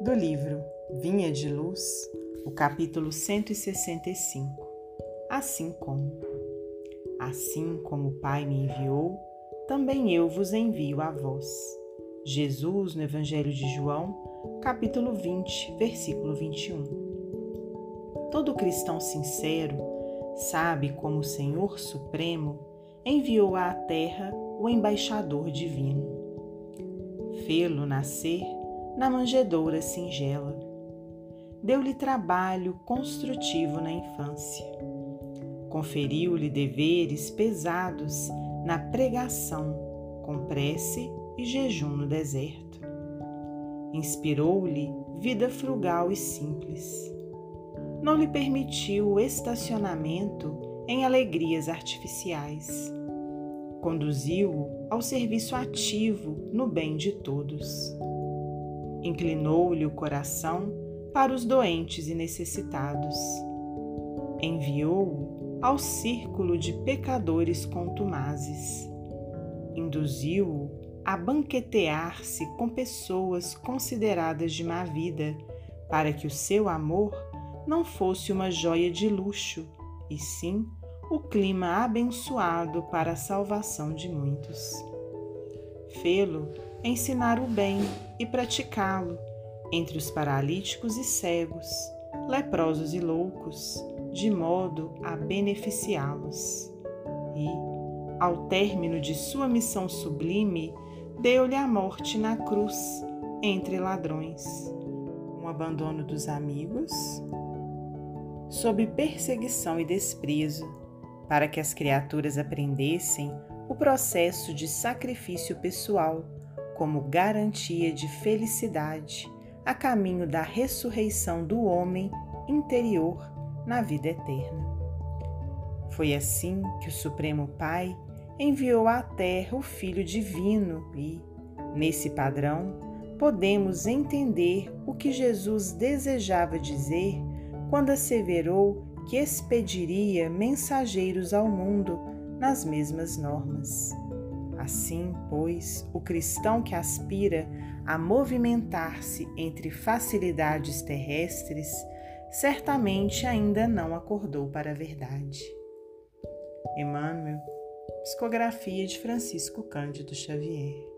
do livro Vinha de Luz, o capítulo 165. Assim como. Assim como o Pai me enviou, também eu vos envio a vós. Jesus, no Evangelho de João, capítulo 20, versículo 21. Todo cristão sincero sabe como o Senhor Supremo enviou à terra o embaixador divino. Fê-lo nascer na manjedoura singela. Deu-lhe trabalho construtivo na infância. Conferiu-lhe deveres pesados na pregação, com prece e jejum no deserto. Inspirou-lhe vida frugal e simples. Não lhe permitiu o estacionamento em alegrias artificiais. Conduziu-o ao serviço ativo no bem de todos Inclinou-lhe o coração para os doentes e necessitados. Enviou-o ao círculo de pecadores contumazes. Induziu-o a banquetear-se com pessoas consideradas de má vida, para que o seu amor não fosse uma joia de luxo, e sim o clima abençoado para a salvação de muitos. Fê-lo ensinar o bem e praticá-lo entre os paralíticos e cegos, leprosos e loucos, de modo a beneficiá-los. E, ao término de sua missão sublime, deu-lhe a morte na cruz, entre ladrões, um abandono dos amigos, sob perseguição e desprezo, para que as criaturas aprendessem o processo de sacrifício pessoal como garantia de felicidade a caminho da ressurreição do homem interior na vida eterna. Foi assim que o Supremo Pai enviou à Terra o Filho Divino e, nesse padrão, podemos entender o que Jesus desejava dizer quando asseverou que expediria mensageiros ao mundo nas mesmas normas. Assim, pois, o cristão que aspira a movimentar-se entre facilidades terrestres certamente ainda não acordou para a verdade. Emmanuel, Psicografia de Francisco Cândido Xavier.